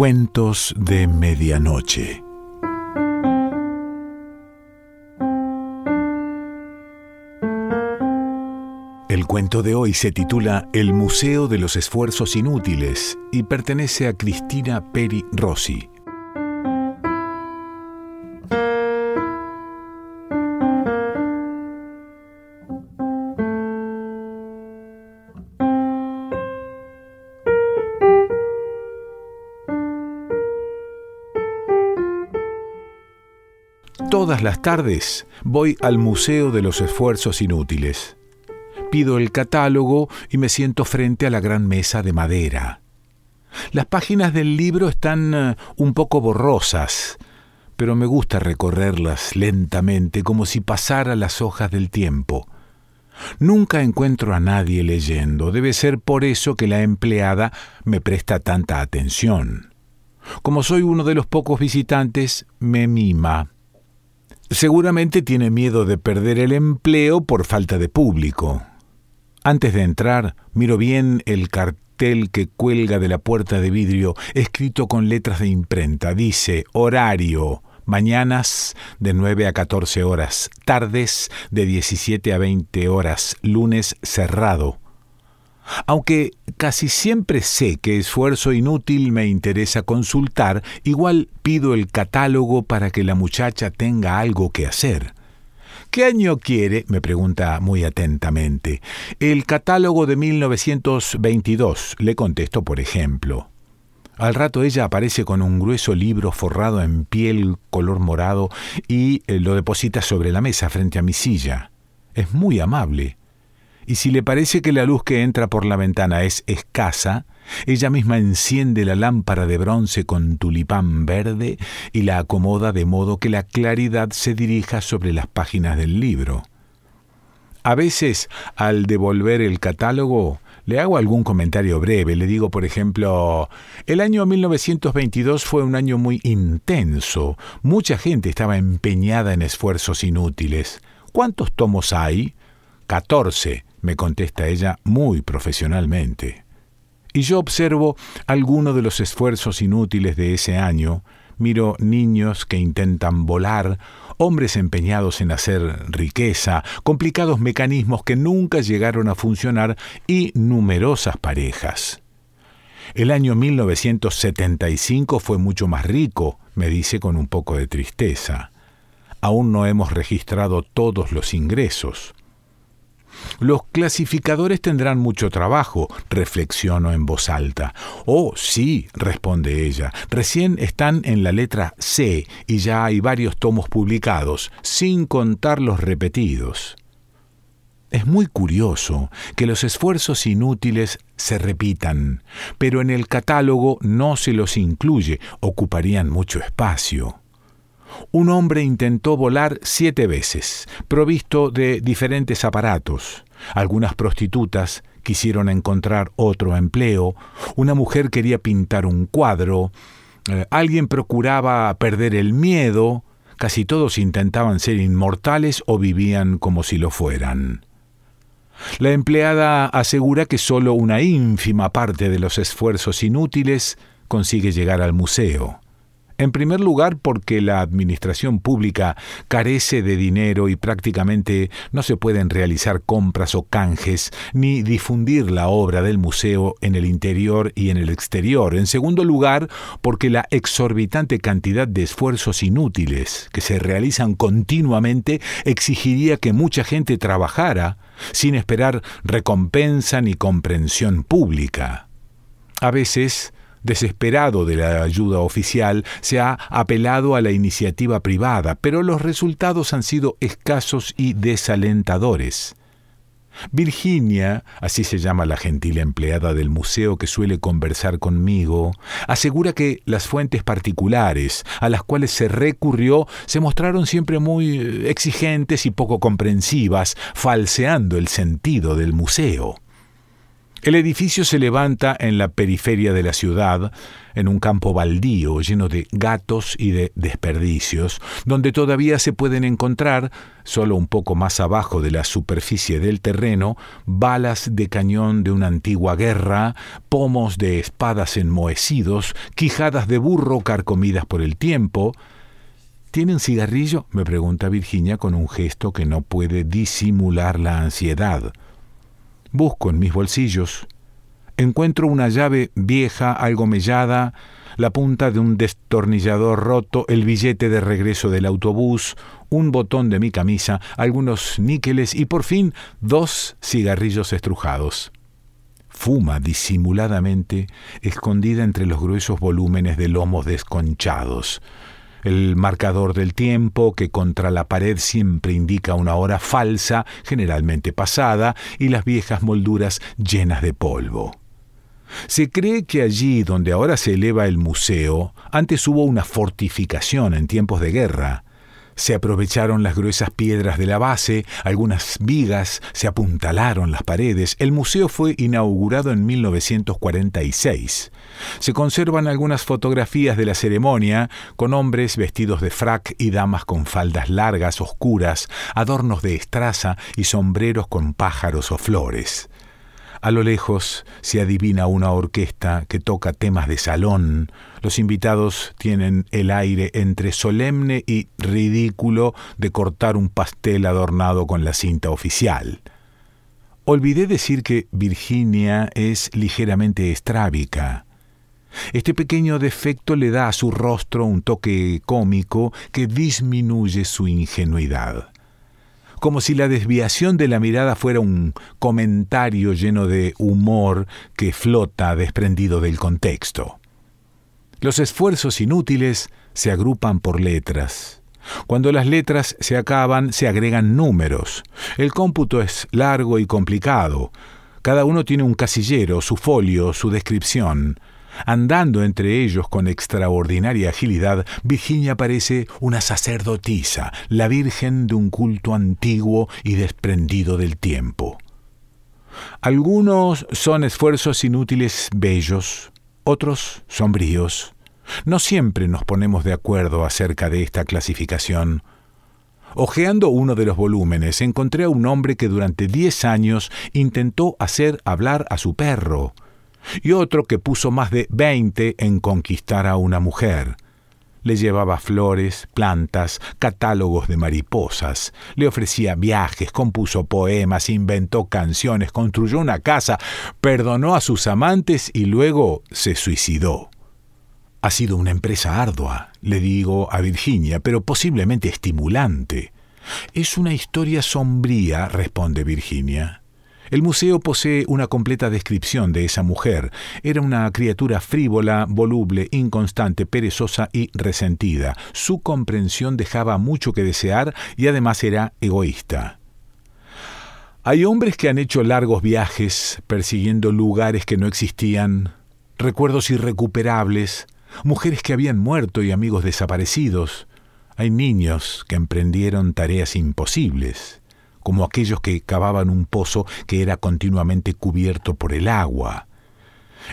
Cuentos de Medianoche. El cuento de hoy se titula El Museo de los Esfuerzos Inútiles y pertenece a Cristina Peri Rossi. Todas las tardes voy al Museo de los Esfuerzos Inútiles. Pido el catálogo y me siento frente a la gran mesa de madera. Las páginas del libro están eh, un poco borrosas, pero me gusta recorrerlas lentamente como si pasara las hojas del tiempo. Nunca encuentro a nadie leyendo, debe ser por eso que la empleada me presta tanta atención. Como soy uno de los pocos visitantes, me mima. Seguramente tiene miedo de perder el empleo por falta de público. Antes de entrar, miro bien el cartel que cuelga de la puerta de vidrio, escrito con letras de imprenta. Dice horario, mañanas de 9 a 14 horas, tardes de 17 a 20 horas, lunes cerrado. Aunque casi siempre sé que esfuerzo inútil me interesa consultar, igual pido el catálogo para que la muchacha tenga algo que hacer. ¿Qué año quiere? me pregunta muy atentamente. El catálogo de 1922, le contesto por ejemplo. Al rato ella aparece con un grueso libro forrado en piel color morado y eh, lo deposita sobre la mesa frente a mi silla. Es muy amable y si le parece que la luz que entra por la ventana es escasa, ella misma enciende la lámpara de bronce con tulipán verde y la acomoda de modo que la claridad se dirija sobre las páginas del libro. A veces, al devolver el catálogo, le hago algún comentario breve. Le digo, por ejemplo, el año 1922 fue un año muy intenso. Mucha gente estaba empeñada en esfuerzos inútiles. ¿Cuántos tomos hay? Catorce me contesta ella muy profesionalmente. Y yo observo algunos de los esfuerzos inútiles de ese año, miro niños que intentan volar, hombres empeñados en hacer riqueza, complicados mecanismos que nunca llegaron a funcionar y numerosas parejas. El año 1975 fue mucho más rico, me dice con un poco de tristeza. Aún no hemos registrado todos los ingresos. Los clasificadores tendrán mucho trabajo, reflexiono en voz alta. Oh, sí, responde ella, recién están en la letra C y ya hay varios tomos publicados, sin contar los repetidos. Es muy curioso que los esfuerzos inútiles se repitan, pero en el catálogo no se los incluye, ocuparían mucho espacio un hombre intentó volar siete veces, provisto de diferentes aparatos. Algunas prostitutas quisieron encontrar otro empleo, una mujer quería pintar un cuadro, eh, alguien procuraba perder el miedo, casi todos intentaban ser inmortales o vivían como si lo fueran. La empleada asegura que solo una ínfima parte de los esfuerzos inútiles consigue llegar al museo. En primer lugar, porque la administración pública carece de dinero y prácticamente no se pueden realizar compras o canjes, ni difundir la obra del museo en el interior y en el exterior. En segundo lugar, porque la exorbitante cantidad de esfuerzos inútiles que se realizan continuamente exigiría que mucha gente trabajara sin esperar recompensa ni comprensión pública. A veces, desesperado de la ayuda oficial, se ha apelado a la iniciativa privada, pero los resultados han sido escasos y desalentadores. Virginia, así se llama la gentil empleada del museo que suele conversar conmigo, asegura que las fuentes particulares a las cuales se recurrió se mostraron siempre muy eh, exigentes y poco comprensivas, falseando el sentido del museo. El edificio se levanta en la periferia de la ciudad, en un campo baldío lleno de gatos y de desperdicios, donde todavía se pueden encontrar, solo un poco más abajo de la superficie del terreno, balas de cañón de una antigua guerra, pomos de espadas enmohecidos, quijadas de burro carcomidas por el tiempo. ¿Tiene un cigarrillo? me pregunta Virginia con un gesto que no puede disimular la ansiedad. Busco en mis bolsillos. Encuentro una llave vieja, algo mellada, la punta de un destornillador roto, el billete de regreso del autobús, un botón de mi camisa, algunos níqueles y por fin dos cigarrillos estrujados. Fuma disimuladamente, escondida entre los gruesos volúmenes de lomos desconchados el marcador del tiempo que contra la pared siempre indica una hora falsa, generalmente pasada, y las viejas molduras llenas de polvo. Se cree que allí donde ahora se eleva el museo, antes hubo una fortificación en tiempos de guerra. Se aprovecharon las gruesas piedras de la base, algunas vigas, se apuntalaron las paredes. El museo fue inaugurado en 1946. Se conservan algunas fotografías de la ceremonia con hombres vestidos de frac y damas con faldas largas, oscuras, adornos de estraza y sombreros con pájaros o flores. A lo lejos se adivina una orquesta que toca temas de salón. Los invitados tienen el aire entre solemne y ridículo de cortar un pastel adornado con la cinta oficial. Olvidé decir que Virginia es ligeramente estrábica. Este pequeño defecto le da a su rostro un toque cómico que disminuye su ingenuidad como si la desviación de la mirada fuera un comentario lleno de humor que flota desprendido del contexto. Los esfuerzos inútiles se agrupan por letras. Cuando las letras se acaban, se agregan números. El cómputo es largo y complicado. Cada uno tiene un casillero, su folio, su descripción. Andando entre ellos con extraordinaria agilidad, Virginia parece una sacerdotisa, la virgen de un culto antiguo y desprendido del tiempo. Algunos son esfuerzos inútiles bellos, otros sombríos. No siempre nos ponemos de acuerdo acerca de esta clasificación. Ojeando uno de los volúmenes, encontré a un hombre que durante diez años intentó hacer hablar a su perro y otro que puso más de veinte en conquistar a una mujer. Le llevaba flores, plantas, catálogos de mariposas, le ofrecía viajes, compuso poemas, inventó canciones, construyó una casa, perdonó a sus amantes y luego se suicidó. Ha sido una empresa ardua, le digo a Virginia, pero posiblemente estimulante. Es una historia sombría, responde Virginia. El museo posee una completa descripción de esa mujer. Era una criatura frívola, voluble, inconstante, perezosa y resentida. Su comprensión dejaba mucho que desear y además era egoísta. Hay hombres que han hecho largos viajes persiguiendo lugares que no existían, recuerdos irrecuperables, mujeres que habían muerto y amigos desaparecidos. Hay niños que emprendieron tareas imposibles como aquellos que cavaban un pozo que era continuamente cubierto por el agua.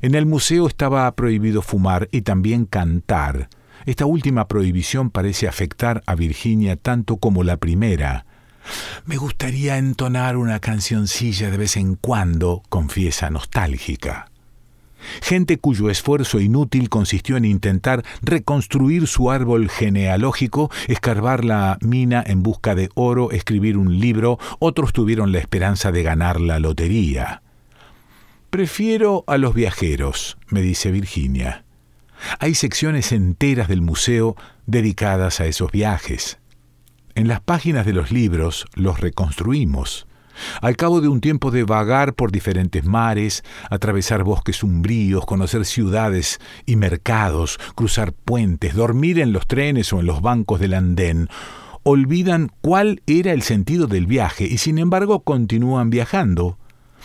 En el museo estaba prohibido fumar y también cantar. Esta última prohibición parece afectar a Virginia tanto como la primera. Me gustaría entonar una cancioncilla de vez en cuando, confiesa nostálgica gente cuyo esfuerzo inútil consistió en intentar reconstruir su árbol genealógico, escarbar la mina en busca de oro, escribir un libro, otros tuvieron la esperanza de ganar la lotería. Prefiero a los viajeros, me dice Virginia. Hay secciones enteras del museo dedicadas a esos viajes. En las páginas de los libros los reconstruimos. Al cabo de un tiempo de vagar por diferentes mares, atravesar bosques umbríos, conocer ciudades y mercados, cruzar puentes, dormir en los trenes o en los bancos del andén, olvidan cuál era el sentido del viaje y sin embargo continúan viajando.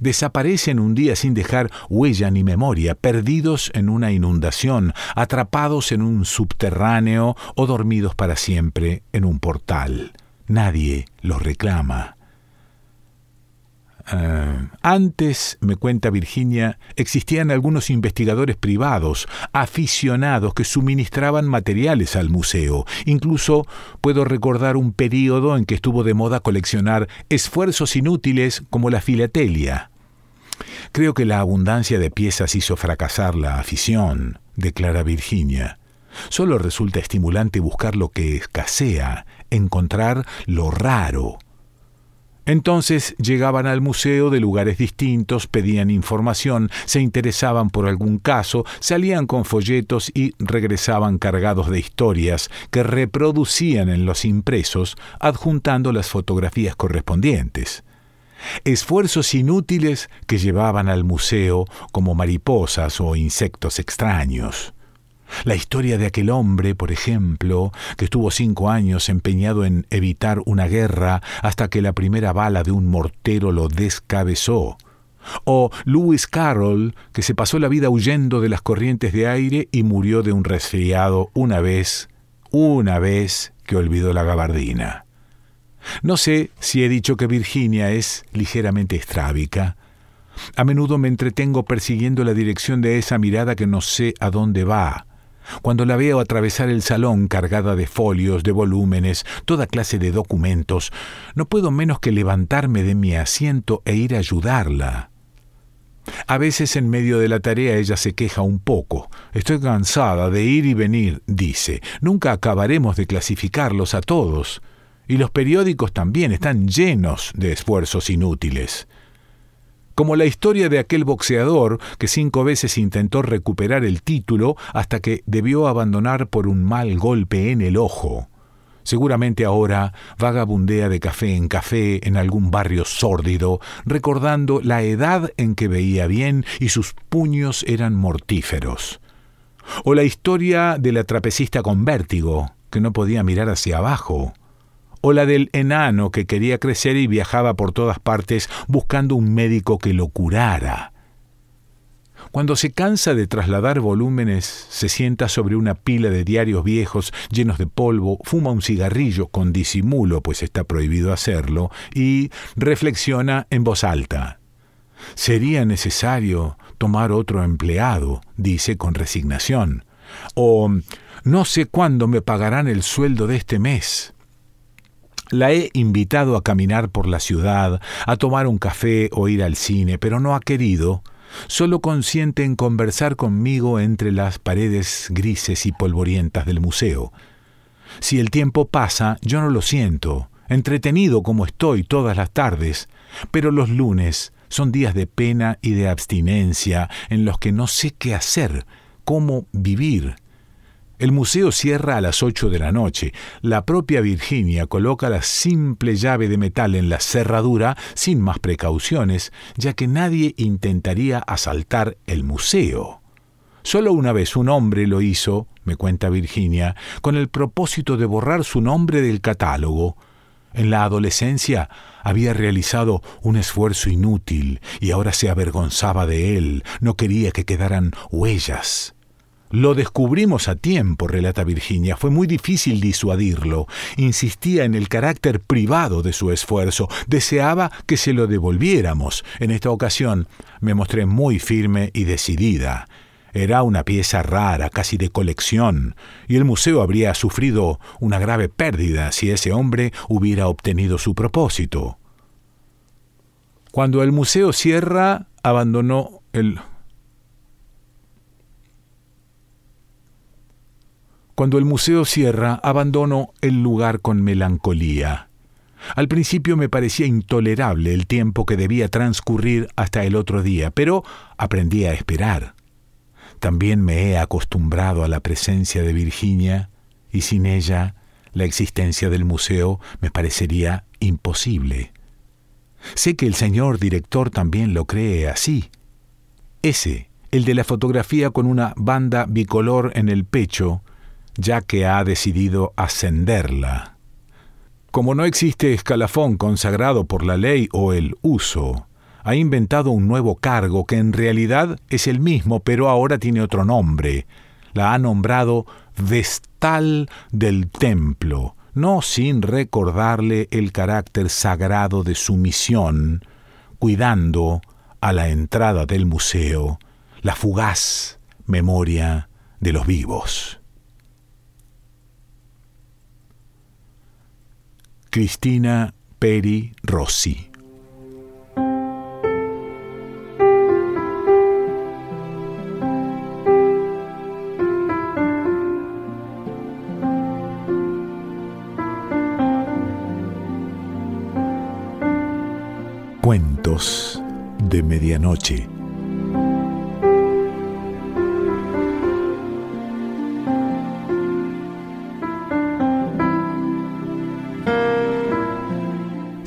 Desaparecen un día sin dejar huella ni memoria, perdidos en una inundación, atrapados en un subterráneo o dormidos para siempre en un portal. Nadie los reclama. Ah, antes, me cuenta Virginia, existían algunos investigadores privados, aficionados, que suministraban materiales al museo. Incluso puedo recordar un periodo en que estuvo de moda coleccionar esfuerzos inútiles como la filatelia. Creo que la abundancia de piezas hizo fracasar la afición, declara Virginia. Solo resulta estimulante buscar lo que escasea, encontrar lo raro. Entonces llegaban al museo de lugares distintos, pedían información, se interesaban por algún caso, salían con folletos y regresaban cargados de historias que reproducían en los impresos, adjuntando las fotografías correspondientes. Esfuerzos inútiles que llevaban al museo como mariposas o insectos extraños. La historia de aquel hombre, por ejemplo, que estuvo cinco años empeñado en evitar una guerra hasta que la primera bala de un mortero lo descabezó. O Lewis Carroll, que se pasó la vida huyendo de las corrientes de aire y murió de un resfriado una vez, una vez que olvidó la gabardina. No sé si he dicho que Virginia es ligeramente estrábica. A menudo me entretengo persiguiendo la dirección de esa mirada que no sé a dónde va. Cuando la veo atravesar el salón cargada de folios, de volúmenes, toda clase de documentos, no puedo menos que levantarme de mi asiento e ir a ayudarla. A veces en medio de la tarea ella se queja un poco. Estoy cansada de ir y venir, dice. Nunca acabaremos de clasificarlos a todos. Y los periódicos también están llenos de esfuerzos inútiles como la historia de aquel boxeador que cinco veces intentó recuperar el título hasta que debió abandonar por un mal golpe en el ojo. Seguramente ahora vagabundea de café en café en algún barrio sórdido, recordando la edad en que veía bien y sus puños eran mortíferos. O la historia de la trapecista con vértigo, que no podía mirar hacia abajo o la del enano que quería crecer y viajaba por todas partes buscando un médico que lo curara. Cuando se cansa de trasladar volúmenes, se sienta sobre una pila de diarios viejos llenos de polvo, fuma un cigarrillo con disimulo, pues está prohibido hacerlo, y reflexiona en voz alta. Sería necesario tomar otro empleado, dice con resignación. O no sé cuándo me pagarán el sueldo de este mes. La he invitado a caminar por la ciudad, a tomar un café o ir al cine, pero no ha querido. Solo consiente en conversar conmigo entre las paredes grises y polvorientas del museo. Si el tiempo pasa, yo no lo siento, entretenido como estoy todas las tardes, pero los lunes son días de pena y de abstinencia en los que no sé qué hacer, cómo vivir. El museo cierra a las ocho de la noche. La propia Virginia coloca la simple llave de metal en la cerradura sin más precauciones, ya que nadie intentaría asaltar el museo. Solo una vez un hombre lo hizo, me cuenta Virginia, con el propósito de borrar su nombre del catálogo. En la adolescencia había realizado un esfuerzo inútil y ahora se avergonzaba de él, no quería que quedaran huellas. Lo descubrimos a tiempo, relata Virginia. Fue muy difícil disuadirlo. Insistía en el carácter privado de su esfuerzo. Deseaba que se lo devolviéramos. En esta ocasión me mostré muy firme y decidida. Era una pieza rara, casi de colección, y el museo habría sufrido una grave pérdida si ese hombre hubiera obtenido su propósito. Cuando el museo cierra, abandonó el Cuando el museo cierra, abandono el lugar con melancolía. Al principio me parecía intolerable el tiempo que debía transcurrir hasta el otro día, pero aprendí a esperar. También me he acostumbrado a la presencia de Virginia, y sin ella la existencia del museo me parecería imposible. Sé que el señor director también lo cree así. Ese, el de la fotografía con una banda bicolor en el pecho, ya que ha decidido ascenderla. Como no existe escalafón consagrado por la ley o el uso, ha inventado un nuevo cargo que en realidad es el mismo, pero ahora tiene otro nombre. La ha nombrado Vestal del Templo, no sin recordarle el carácter sagrado de su misión, cuidando a la entrada del museo la fugaz memoria de los vivos. Cristina Peri Rossi Cuentos de Medianoche.